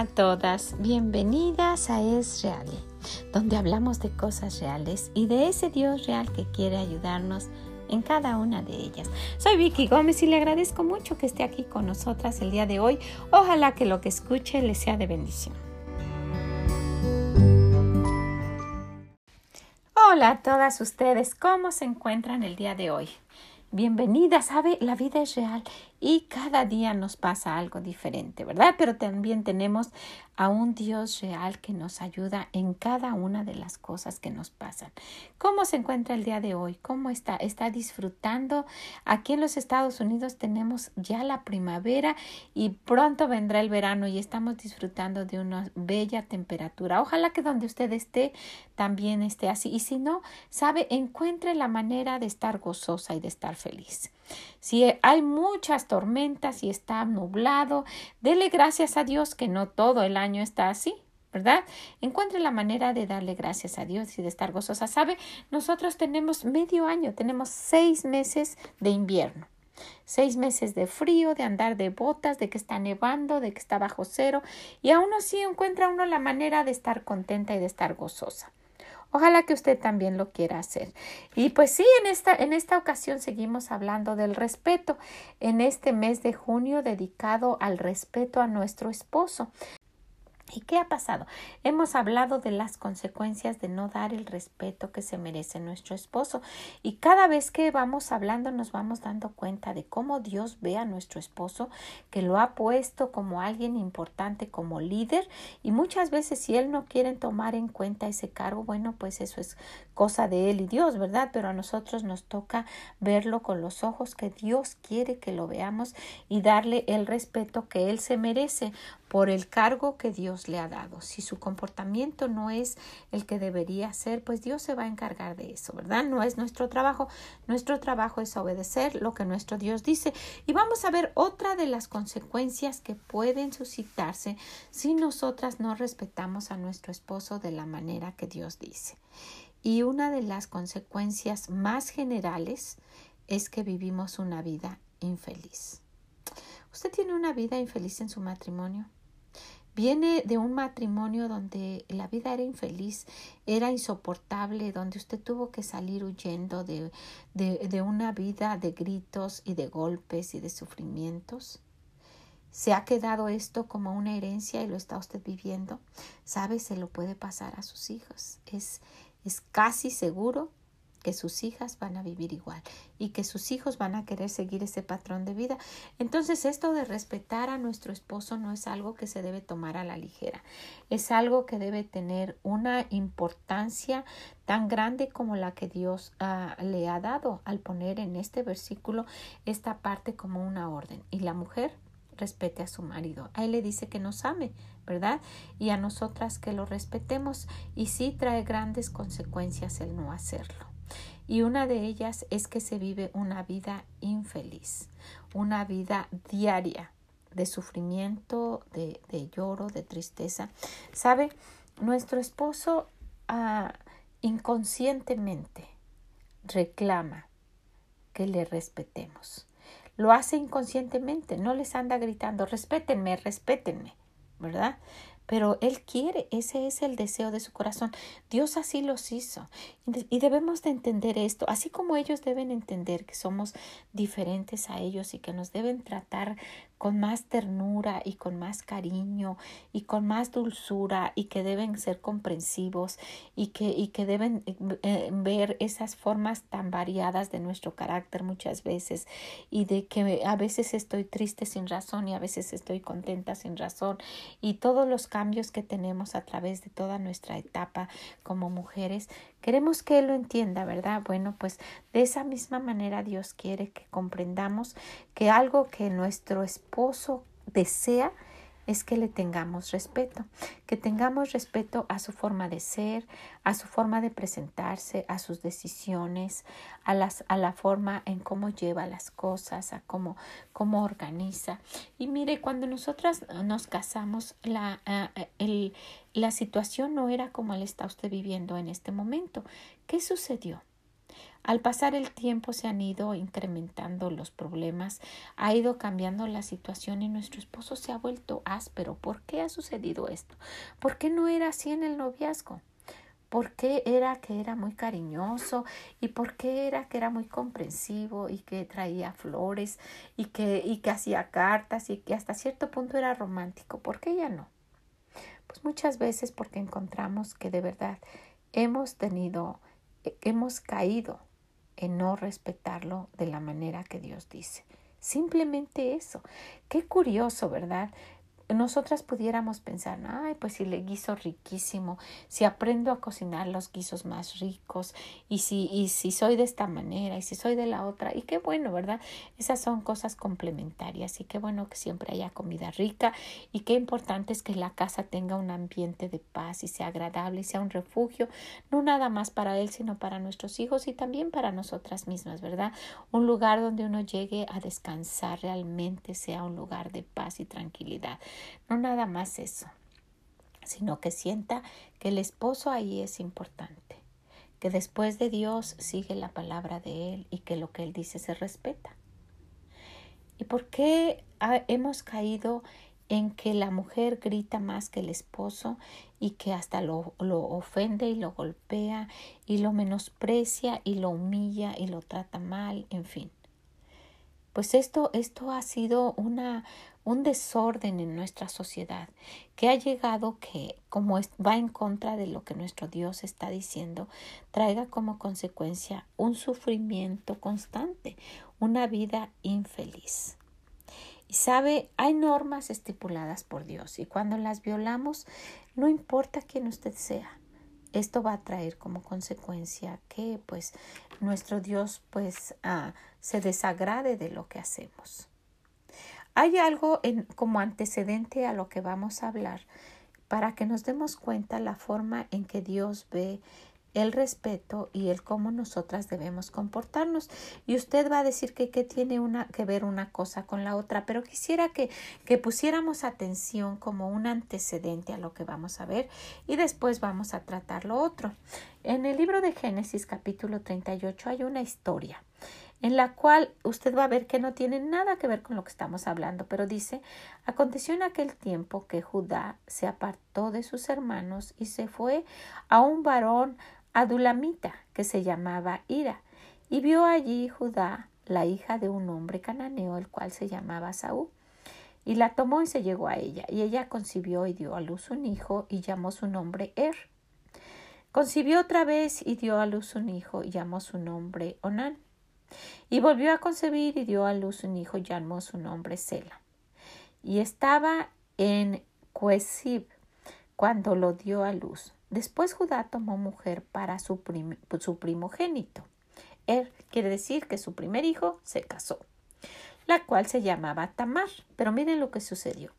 A todas, bienvenidas a Es Real, donde hablamos de cosas reales y de ese Dios real que quiere ayudarnos en cada una de ellas. Soy Vicky Gómez y le agradezco mucho que esté aquí con nosotras el día de hoy. Ojalá que lo que escuche le sea de bendición. Hola a todas ustedes, ¿cómo se encuentran el día de hoy? Bienvenida, sabe, la vida es real y cada día nos pasa algo diferente, ¿verdad? Pero también tenemos a un Dios real que nos ayuda en cada una de las cosas que nos pasan. ¿Cómo se encuentra el día de hoy? ¿Cómo está? ¿Está disfrutando? Aquí en los Estados Unidos tenemos ya la primavera y pronto vendrá el verano y estamos disfrutando de una bella temperatura. Ojalá que donde usted esté también esté así. Y si no, sabe, encuentre la manera de estar gozosa y de estar feliz. Si hay muchas tormentas y está nublado, dele gracias a Dios que no todo el año está así. ¿verdad? Encuentre la manera de darle gracias a Dios y de estar gozosa. ¿Sabe? Nosotros tenemos medio año, tenemos seis meses de invierno. Seis meses de frío, de andar de botas, de que está nevando, de que está bajo cero, y aún así encuentra uno la manera de estar contenta y de estar gozosa. Ojalá que usted también lo quiera hacer. Y pues sí, en esta, en esta ocasión seguimos hablando del respeto en este mes de junio dedicado al respeto a nuestro esposo. ¿Y qué ha pasado? Hemos hablado de las consecuencias de no dar el respeto que se merece nuestro esposo y cada vez que vamos hablando nos vamos dando cuenta de cómo Dios ve a nuestro esposo, que lo ha puesto como alguien importante, como líder y muchas veces si él no quiere tomar en cuenta ese cargo, bueno, pues eso es cosa de él y Dios, ¿verdad? Pero a nosotros nos toca verlo con los ojos que Dios quiere que lo veamos y darle el respeto que él se merece por el cargo que Dios le ha dado. Si su comportamiento no es el que debería ser, pues Dios se va a encargar de eso, ¿verdad? No es nuestro trabajo. Nuestro trabajo es obedecer lo que nuestro Dios dice. Y vamos a ver otra de las consecuencias que pueden suscitarse si nosotras no respetamos a nuestro esposo de la manera que Dios dice. Y una de las consecuencias más generales es que vivimos una vida infeliz. ¿Usted tiene una vida infeliz en su matrimonio? Viene de un matrimonio donde la vida era infeliz, era insoportable, donde usted tuvo que salir huyendo de, de, de una vida de gritos y de golpes y de sufrimientos. ¿Se ha quedado esto como una herencia y lo está usted viviendo? ¿Sabe? Se lo puede pasar a sus hijos. Es, es casi seguro que sus hijas van a vivir igual y que sus hijos van a querer seguir ese patrón de vida. Entonces esto de respetar a nuestro esposo no es algo que se debe tomar a la ligera, es algo que debe tener una importancia tan grande como la que Dios ah, le ha dado al poner en este versículo esta parte como una orden. Y la mujer respete a su marido. A él le dice que nos ame, ¿verdad? Y a nosotras que lo respetemos y sí trae grandes consecuencias el no hacerlo y una de ellas es que se vive una vida infeliz, una vida diaria de sufrimiento, de, lloro, de tristeza. ¿Sabe? Nuestro esposo ah, inconscientemente reclama que le respetemos. Lo hace inconscientemente, no les anda gritando, respétenme, respétenme, ¿verdad? Pero Él quiere, ese es el deseo de su corazón. Dios así los hizo. Y debemos de entender esto, así como ellos deben entender que somos diferentes a ellos y que nos deben tratar con más ternura y con más cariño y con más dulzura y que deben ser comprensivos y que, y que deben eh, ver esas formas tan variadas de nuestro carácter muchas veces y de que a veces estoy triste sin razón y a veces estoy contenta sin razón y todos los cambios que tenemos a través de toda nuestra etapa como mujeres Queremos que Él lo entienda, ¿verdad? Bueno, pues de esa misma manera Dios quiere que comprendamos que algo que nuestro esposo desea es que le tengamos respeto, que tengamos respeto a su forma de ser, a su forma de presentarse, a sus decisiones, a, a la forma en cómo lleva las cosas, a cómo, cómo organiza. Y mire, cuando nosotras nos casamos, la, el, la situación no era como la está usted viviendo en este momento. ¿Qué sucedió? Al pasar el tiempo se han ido incrementando los problemas, ha ido cambiando la situación y nuestro esposo se ha vuelto áspero. ¿Por qué ha sucedido esto? ¿Por qué no era así en el noviazgo? ¿Por qué era que era muy cariñoso? ¿Y por qué era que era muy comprensivo y que traía flores y que, y que hacía cartas y que hasta cierto punto era romántico? ¿Por qué ya no? Pues muchas veces porque encontramos que de verdad hemos tenido, hemos caído en no respetarlo de la manera que Dios dice. Simplemente eso. Qué curioso, ¿verdad? Nosotras pudiéramos pensar, ay, pues si le guiso riquísimo, si aprendo a cocinar los guisos más ricos, y si, y si soy de esta manera, y si soy de la otra, y qué bueno, ¿verdad? Esas son cosas complementarias, y qué bueno que siempre haya comida rica, y qué importante es que la casa tenga un ambiente de paz y sea agradable y sea un refugio, no nada más para él, sino para nuestros hijos y también para nosotras mismas, ¿verdad? Un lugar donde uno llegue a descansar realmente sea un lugar de paz y tranquilidad. No nada más eso, sino que sienta que el esposo ahí es importante, que después de Dios sigue la palabra de Él y que lo que Él dice se respeta. ¿Y por qué hemos caído en que la mujer grita más que el esposo y que hasta lo, lo, ofende y lo golpea y lo menosprecia y lo humilla y lo trata mal, en fin. Pues esto, esto ha sido una, un desorden en nuestra sociedad que ha llegado que, como va en contra de lo que nuestro Dios está diciendo, traiga como consecuencia un sufrimiento constante, una vida infeliz. Y sabe, hay normas estipuladas por Dios y cuando las violamos, no importa quién usted sea, esto va a traer como consecuencia que pues nuestro Dios pues ah, se desagrade de lo que hacemos. Hay algo en, como antecedente a lo que vamos a hablar para que nos demos cuenta la forma en que Dios ve el respeto y el cómo nosotras debemos comportarnos. Y usted va a decir que, que tiene una, que ver una cosa con la otra, pero quisiera que, que pusiéramos atención como un antecedente a lo que vamos a ver y después vamos a tratar lo otro. En el libro de Génesis capítulo 38 hay una historia en la cual usted va a ver que no tiene nada que ver con lo que estamos hablando, pero dice, aconteció en aquel tiempo que Judá se apartó de sus hermanos y se fue a un varón adulamita que se llamaba Ira, y vio allí Judá la hija de un hombre cananeo, el cual se llamaba Saúl. Y la tomó y se llegó a ella, y ella concibió y dio a luz un hijo, y llamó su nombre Er. Concibió otra vez y dio a luz un hijo, y llamó su nombre Onán. Y volvió a concebir y dio a luz un hijo, llamó su nombre Sela. Y estaba en Cuesib cuando lo dio a luz. Después Judá tomó mujer para su, su primogénito. Er quiere decir que su primer hijo se casó, la cual se llamaba Tamar. Pero miren lo que sucedió.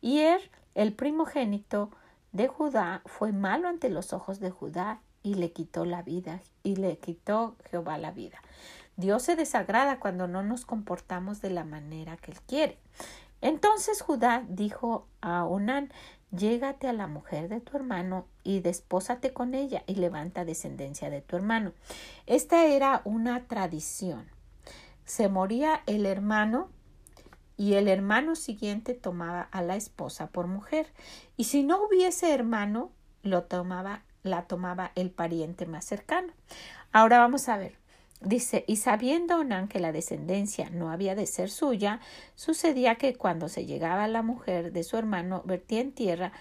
Y Er, el primogénito de Judá, fue malo ante los ojos de Judá y le quitó la vida, y le quitó Jehová la vida. Dios se desagrada cuando no nos comportamos de la manera que Él quiere. Entonces Judá dijo a Onán, llégate a la mujer de tu hermano y despósate con ella y levanta descendencia de tu hermano. Esta era una tradición. Se moría el hermano y el hermano siguiente tomaba a la esposa por mujer y si no hubiese hermano lo tomaba la tomaba el pariente más cercano. Ahora vamos a ver. Dice, y sabiendo Onán que la descendencia no había de ser suya, sucedía que cuando se llegaba la mujer de su hermano, vertía en tierra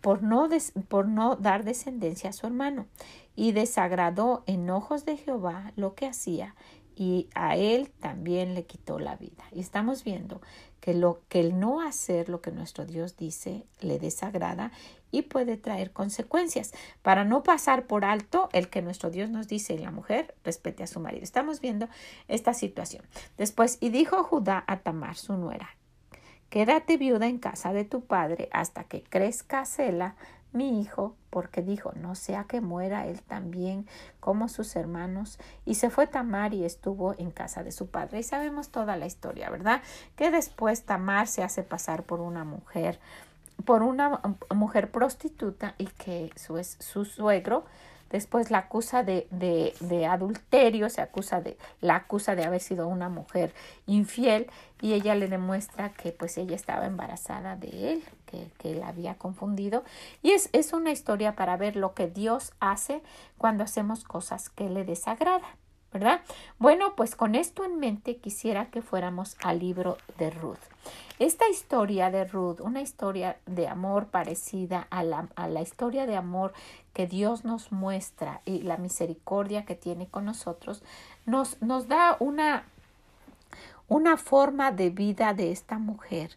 por no, por no dar descendencia a su hermano, y desagradó en ojos de Jehová lo que hacía, y a él también le quitó la vida. Y estamos viendo que, lo, que el no hacer lo que nuestro Dios dice le desagrada y puede traer consecuencias. Para no pasar por alto el que nuestro Dios nos dice, la mujer respete a su marido. Estamos viendo esta situación. Después, y dijo Judá a Tamar, su nuera, quédate viuda en casa de tu padre hasta que crezca Sela, mi hijo, porque dijo, no sea que muera él también como sus hermanos. Y se fue Tamar y estuvo en casa de su padre. Y sabemos toda la historia, ¿verdad? Que después Tamar se hace pasar por una mujer por una mujer prostituta y que su, su suegro después la acusa de, de, adulterio, se acusa de, la acusa de haber sido una mujer infiel y ella le demuestra que pues ella estaba embarazada de él, que, que la había confundido. Y es, es una historia para ver lo que Dios hace cuando hacemos cosas que le desagradan. ¿Verdad? Bueno, pues con esto en mente quisiera que fuéramos al libro de Ruth. Esta historia de Ruth, una historia de amor parecida a la, a la historia de amor que Dios nos muestra y la misericordia que tiene con nosotros, nos, nos da una, una forma de vida de esta mujer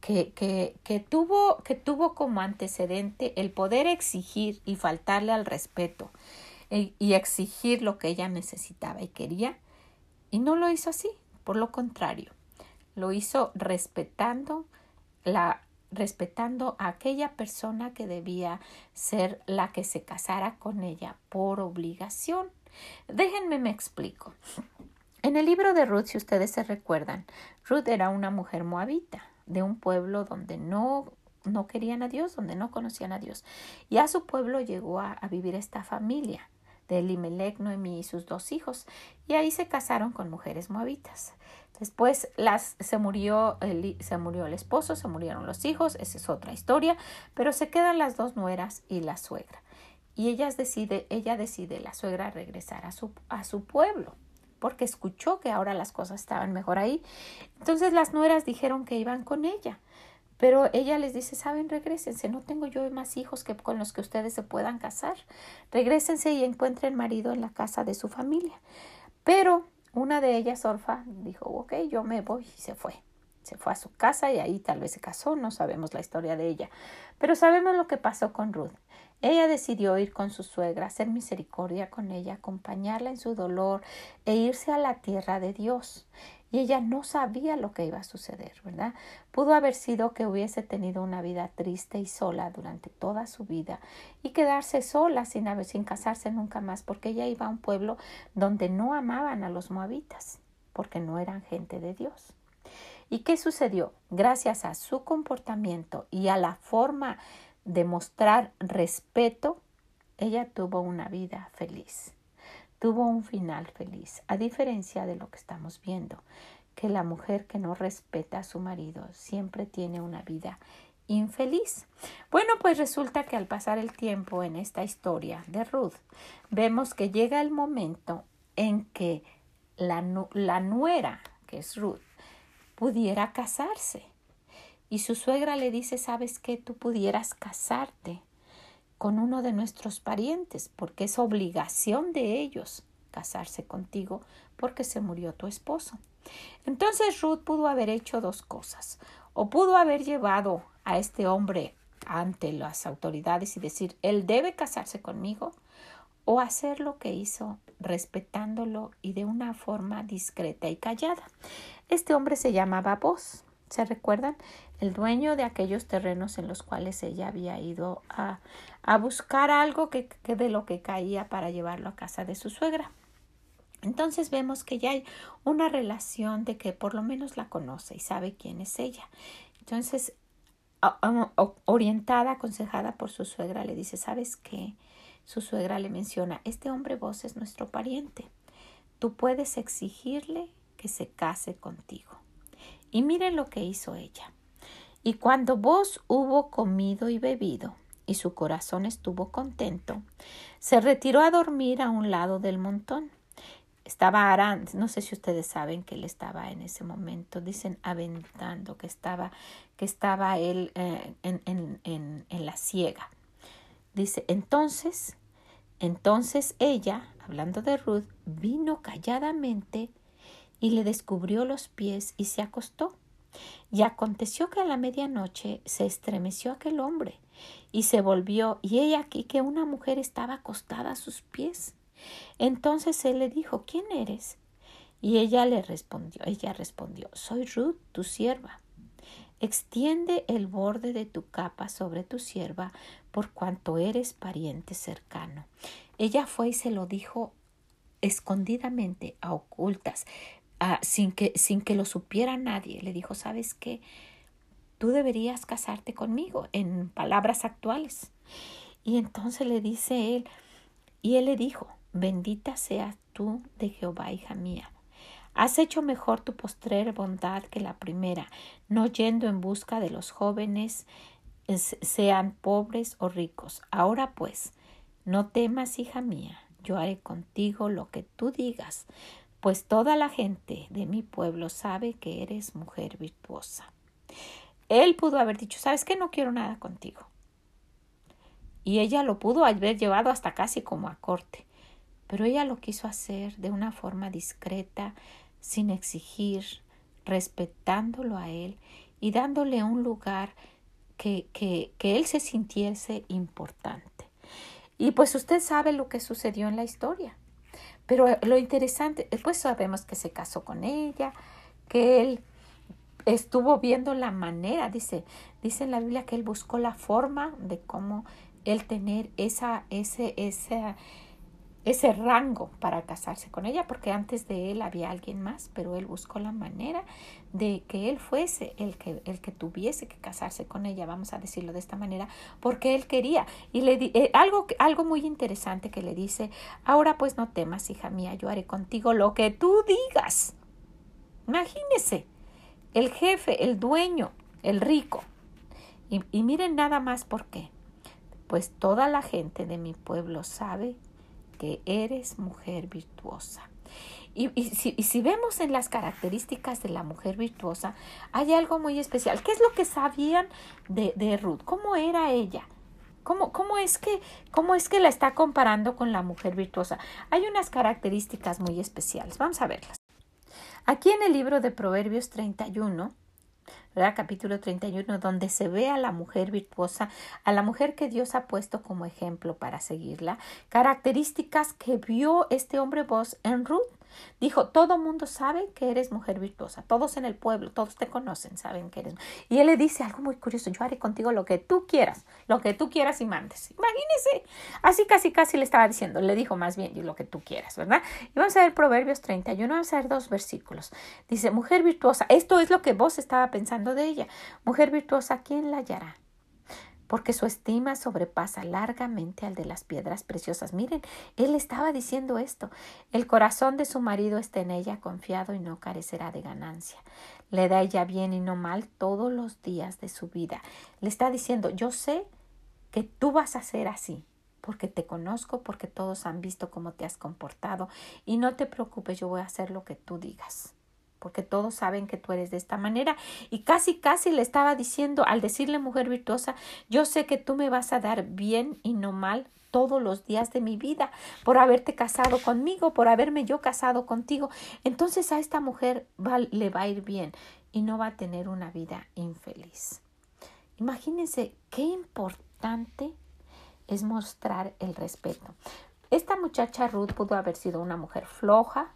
que, que, que, tuvo, que tuvo como antecedente el poder exigir y faltarle al respeto y exigir lo que ella necesitaba y quería, y no lo hizo así, por lo contrario, lo hizo respetando la respetando a aquella persona que debía ser la que se casara con ella por obligación. Déjenme me explico. En el libro de Ruth, si ustedes se recuerdan, Ruth era una mujer moabita de un pueblo donde no no querían a Dios, donde no conocían a Dios. Y a su pueblo llegó a, a vivir esta familia de Elimelech, Noemí y sus dos hijos, y ahí se casaron con mujeres moabitas. Después las, se, murió el, se murió el esposo, se murieron los hijos, esa es otra historia, pero se quedan las dos nueras y la suegra. Y ella decide, ella decide, la suegra, regresar a su, a su pueblo, porque escuchó que ahora las cosas estaban mejor ahí. Entonces las nueras dijeron que iban con ella. Pero ella les dice, saben, regresense, no tengo yo más hijos que con los que ustedes se puedan casar. Regrésense y encuentren marido en la casa de su familia. Pero una de ellas, Orfa, dijo, ok, yo me voy y se fue. Se fue a su casa y ahí tal vez se casó, no sabemos la historia de ella. Pero sabemos lo que pasó con Ruth. Ella decidió ir con su suegra, hacer misericordia con ella, acompañarla en su dolor e irse a la tierra de Dios y ella no sabía lo que iba a suceder, ¿verdad? Pudo haber sido que hubiese tenido una vida triste y sola durante toda su vida y quedarse sola sin, casarse nunca más, porque ella iba a un pueblo donde no amaban a los moabitas, porque no eran gente de Dios. ¿Y qué sucedió? Gracias a su comportamiento y a la forma de mostrar respeto, ella tuvo una vida feliz tuvo un final feliz, a diferencia de lo que estamos viendo, que la mujer que no respeta a su marido siempre tiene una vida infeliz. Bueno, pues resulta que al pasar el tiempo en esta historia de Ruth, vemos que llega el momento en que la, nuera, que es Ruth, pudiera casarse. Y su suegra le dice, ¿sabes qué? Tú pudieras casarte con uno de nuestros parientes, porque es obligación de ellos casarse contigo porque se murió tu esposo. Entonces Ruth pudo haber hecho dos cosas, o pudo haber llevado a este hombre ante las autoridades y decir, él debe casarse conmigo, o hacer lo que hizo respetándolo y de una forma discreta y callada. Este hombre se llamaba Vos. ¿Se recuerdan? El dueño de aquellos terrenos en los cuales ella había ido a, a buscar algo que, que de lo que caía para llevarlo a casa de su suegra. Entonces vemos que ya hay una relación de que por lo menos la conoce y sabe quién es ella. Entonces, orientada, aconsejada por su suegra, le dice, ¿sabes qué? Su suegra le menciona, este hombre vos es nuestro pariente. Tú puedes exigirle que se case contigo. Y miren lo que hizo ella. Y cuando vos hubo comido y bebido, y su corazón estuvo contento, se retiró a dormir a un lado del montón. Estaba Arán, no sé si ustedes saben que él estaba en ese momento, dicen aventando, que estaba, que estaba él eh, en, en, en, en la ciega. Dice, entonces, entonces ella, hablando de Ruth, vino calladamente y le descubrió los pies y se acostó. Y aconteció que a la medianoche se estremeció aquel hombre y se volvió, y ella aquí que una mujer estaba acostada a sus pies. Entonces él le dijo, ¿quién eres? Y ella le respondió, ella respondió, soy Ruth, tu sierva. Extiende el borde de tu capa sobre tu sierva, por cuanto eres pariente cercano. Ella fue y se lo dijo escondidamente, a ocultas, sin, que, sin que lo supiera nadie. Le dijo, ¿sabes qué? tú deberías casarte conmigo, en palabras actuales. Y entonces le dice él, y él le dijo, bendita seas tú de Jehová, hija mía. Has hecho mejor tu postrer bondad que la primera, no yendo en busca de los jóvenes, sean pobres o ricos. Ahora pues, no temas, hija mía, yo haré contigo lo que tú digas, pues toda la gente de mi pueblo sabe que eres mujer virtuosa. Él pudo haber dicho, ¿sabes qué? No quiero nada contigo. Y ella lo pudo haber llevado hasta casi como a corte. Pero ella lo quiso hacer de una forma discreta, sin exigir, respetándolo a él y dándole un lugar que, que, que él se sintiese importante. Y pues usted sabe lo que sucedió en la historia. Pero lo interesante, pues sabemos que se casó con ella, que él estuvo viendo la manera, dice, dice en la Biblia que él buscó la forma de cómo él tener esa, ese, esa, ese rango para casarse con ella, porque antes de él había alguien más, pero él buscó la manera de que él fuese el que, el que tuviese que casarse con ella, vamos a decirlo de esta manera, porque él quería. Y le di, eh, algo, algo muy interesante que le dice, ahora pues no temas, hija mía, yo haré contigo lo que tú digas. Imagínese, el jefe, el dueño, el rico. Y, y miren nada más por qué. Pues toda la gente de mi pueblo sabe que eres mujer virtuosa. Y, si, vemos en las características de la mujer virtuosa, hay algo muy especial. ¿Qué es lo que sabían de, de Ruth? ¿Cómo era ella? ¿Cómo, cómo, es que, ¿Cómo es que la está comparando con la mujer virtuosa? Hay unas características muy especiales. Vamos a verlas. Aquí en el libro de Proverbios 31 ¿verdad? Capítulo 31, donde se ve a la mujer virtuosa, a la mujer que Dios ha puesto como ejemplo para seguirla, características que vio este hombre voz en Ruth. Dijo, todo mundo sabe que eres mujer virtuosa, todos en el pueblo, todos te conocen, saben que eres. Y él le dice algo muy curioso, yo haré contigo lo que tú quieras, lo que tú quieras y mandes. Imagínese, así casi casi le estaba diciendo, le dijo más bien lo que tú quieras, ¿verdad? Y vamos a ver Proverbios 31, vamos a ver dos versículos. Dice, mujer virtuosa, esto es lo que vos estaba pensando de ella, mujer virtuosa, ¿quién la hallará? Porque su estima sobrepasa largamente al de las piedras preciosas. Miren, él estaba diciendo esto. El corazón de su marido está en ella confiado y no carecerá de ganancia. Le da ella bien y no mal todos los días de su vida. Le está diciendo, yo sé que tú vas a ser así porque te conozco, porque todos han visto cómo te has comportado y no te preocupes, yo voy a hacer lo que tú digas porque todos saben que tú eres de esta manera. Y casi, casi le estaba diciendo, al decirle mujer virtuosa, yo sé que tú me vas a dar bien y no mal todos los días de mi vida por haberte casado conmigo, por haberme yo casado contigo. Entonces a esta mujer le va a ir bien y no va a tener una vida infeliz. Imagínense qué importante es mostrar el respeto. Esta muchacha Ruth pudo haber sido una mujer floja,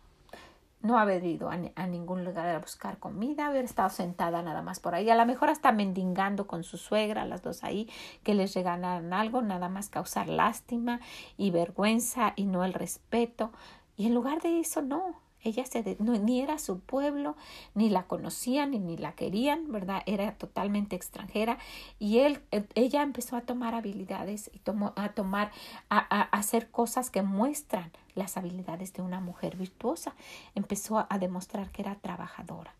no haber ido a, ningún lugar a buscar comida, haber estado sentada nada más por ahí, a lo mejor hasta mendigando con su suegra, las dos ahí, que les regalaran algo, nada más causar lástima y vergüenza y no el respeto. Y en lugar de eso, no, ella se ni era su pueblo, ni la conocían, ni, ni la querían, ¿verdad? Era totalmente extranjera. Y él, e, ella empezó a tomar habilidades y tomó, a tomar, a, a, hacer cosas que muestran las habilidades de una mujer virtuosa. Empezó a demostrar que era trabajadora,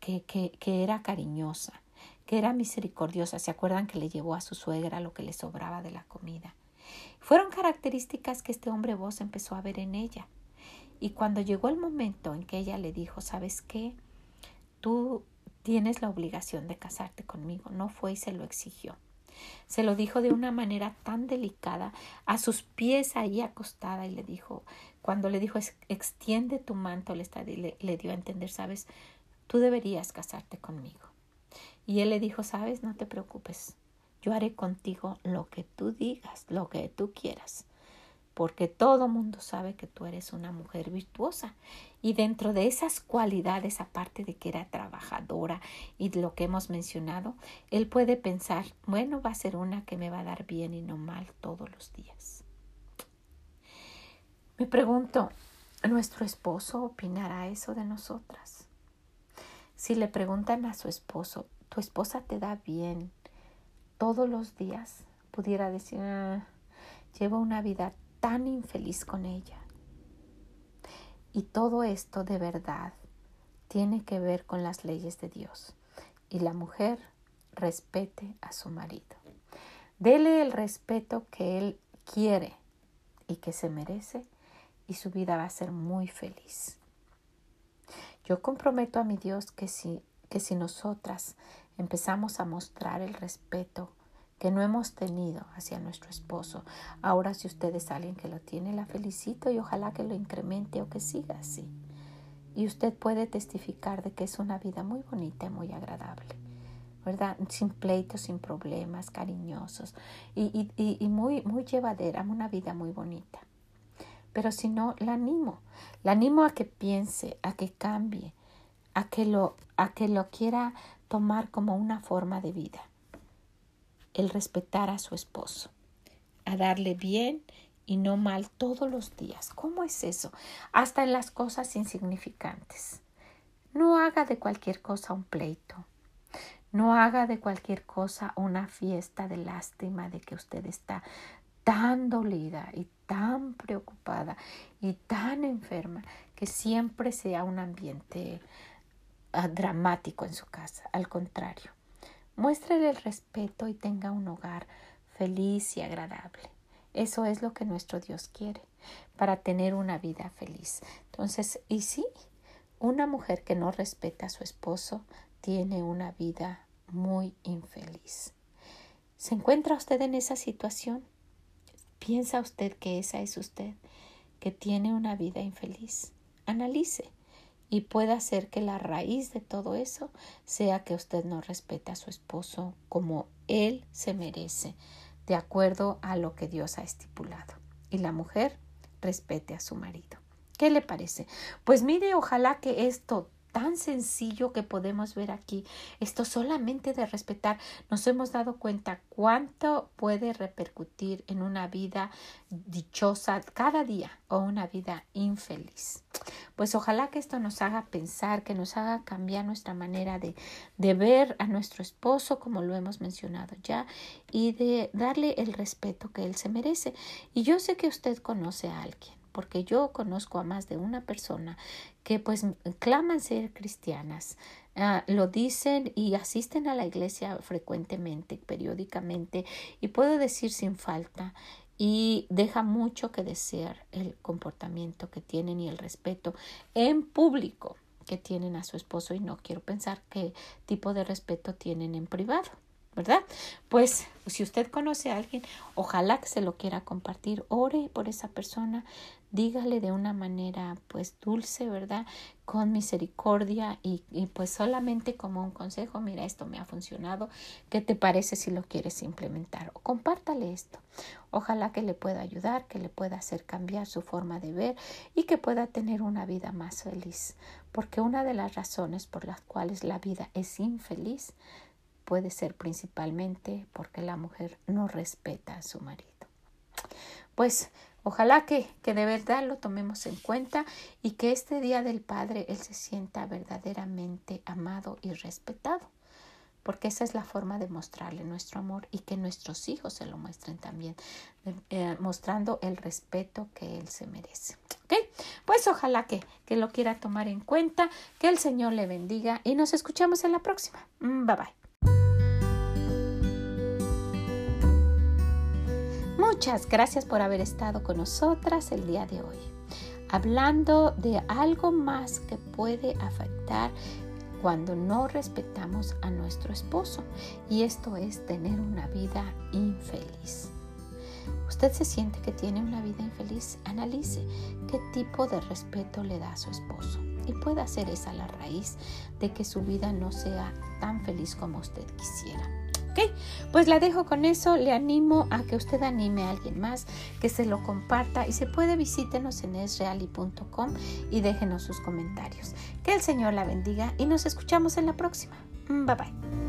que, que, que era cariñosa, que era misericordiosa. ¿Se acuerdan que le llevó a su suegra lo que le sobraba de la comida? Fueron características que este hombre vos empezó a ver en ella. Y cuando llegó el momento en que ella le dijo, ¿sabes qué? Tú tienes la obligación de casarte conmigo. No fue y se lo exigió. Se lo dijo de una manera tan delicada, a sus pies ahí acostada y le dijo, cuando le dijo, extiende tu manto, le, le, le dio a entender, sabes, tú deberías casarte conmigo. Y él le dijo, sabes, no te preocupes, yo haré contigo lo que tú digas, lo que tú quieras porque todo mundo sabe que tú eres una mujer virtuosa. Y dentro de esas cualidades, aparte de que era trabajadora y lo que hemos mencionado, él puede pensar, bueno, va a ser una que me va a dar bien y no mal todos los días. Me pregunto, ¿nuestro esposo opinará eso de nosotras? Si le preguntan a su esposo, tu esposa te da bien todos los días, pudiera decir, ah, llevo una vida tan infeliz con ella. Y todo esto de verdad tiene que ver con las leyes de Dios. Y la mujer respete a su marido. Dele el respeto que él quiere y que se merece y su vida va a ser muy feliz. Yo comprometo a mi Dios que si, que si nosotras empezamos a mostrar el respeto que no hemos tenido hacia nuestro esposo, ahora si usted es alguien que lo tiene, la felicito y ojalá que lo incremente o que siga así. Y usted puede testificar de que es una vida muy bonita y muy agradable. ¿verdad? Sin pleitos, sin problemas, cariñosos y, y, y, muy, muy llevadera, una vida muy bonita. Pero si no, la animo, la animo a que piense, a que cambie, a que lo, a que lo quiera tomar como una forma de vida. El respetar a su esposo, a darle bien y no mal todos los días. ¿Cómo es eso? Hasta en las cosas insignificantes. No haga de cualquier cosa un pleito. No haga de cualquier cosa una fiesta de lástima de que usted está tan dolida y tan preocupada y tan enferma que siempre sea un ambiente ah, dramático en su casa. Al contrario, muéstrele el respeto y tenga un hogar feliz y agradable. Eso es lo que nuestro Dios quiere para tener una vida feliz. Entonces, y sí, una mujer que no respeta a su esposo tiene una vida muy infeliz. ¿Se encuentra usted en esa situación? ¿Piensa usted que esa es usted, que tiene una vida infeliz? Analice y puede ser que la raíz de todo eso sea que usted no respeta a su esposo como él se merece, de acuerdo a lo que Dios ha estipulado. Y la mujer respete a su marido. ¿Qué le parece? Pues mire, ojalá que esto tan sencillo que podemos ver aquí. Esto solamente de respetar nos hemos dado cuenta cuánto puede repercutir en una vida dichosa cada día o una vida infeliz. Pues ojalá que esto nos haga pensar, que nos haga cambiar nuestra manera de, de ver a nuestro esposo, como lo hemos mencionado ya, y de darle el respeto que él se merece. Y yo sé que usted conoce a alguien porque yo conozco a más de una persona que pues claman ser cristianas, ah, lo dicen y asisten a la iglesia frecuentemente, periódicamente, y puedo decir sin falta, y deja mucho que desear el comportamiento que tienen y el respeto en público que tienen a su esposo y no quiero pensar qué tipo de respeto tienen en privado. ¿verdad? Pues si usted conoce a alguien, ojalá que se lo quiera compartir, ore por esa persona, dígale de una manera pues dulce, ¿verdad? Con misericordia y, pues solamente como un consejo, mira, esto me ha funcionado, ¿qué te parece si lo quieres implementar? O compártale esto. Ojalá que le pueda ayudar, que le pueda hacer cambiar su forma de ver y que pueda tener una vida más feliz. Porque una de las razones por las cuales la vida es infeliz puede ser principalmente porque la mujer no respeta a su marido. Pues ojalá que, que, de verdad lo tomemos en cuenta y que este Día del Padre Él se sienta verdaderamente amado y respetado, porque esa es la forma de mostrarle nuestro amor y que nuestros hijos se lo muestren también, eh, mostrando el respeto que Él se merece. ¿Ok? Pues ojalá que, que lo quiera tomar en cuenta, que el Señor le bendiga y nos escuchamos en la próxima. Mm, bye bye. Muchas gracias por haber estado con nosotras el día de hoy, hablando de algo más que puede afectar cuando no respetamos a nuestro esposo y esto es tener una vida infeliz. ¿Usted se siente que tiene una vida infeliz? Analice qué tipo de respeto le da a su esposo y puede ser esa la raíz de que su vida no sea tan feliz como usted quisiera. Pues la dejo con eso. Le animo a que usted anime a alguien más, que se lo comparta y se puede visítenos en esreali.com y déjenos sus comentarios. Que el Señor la bendiga y nos escuchamos en la próxima. Bye bye.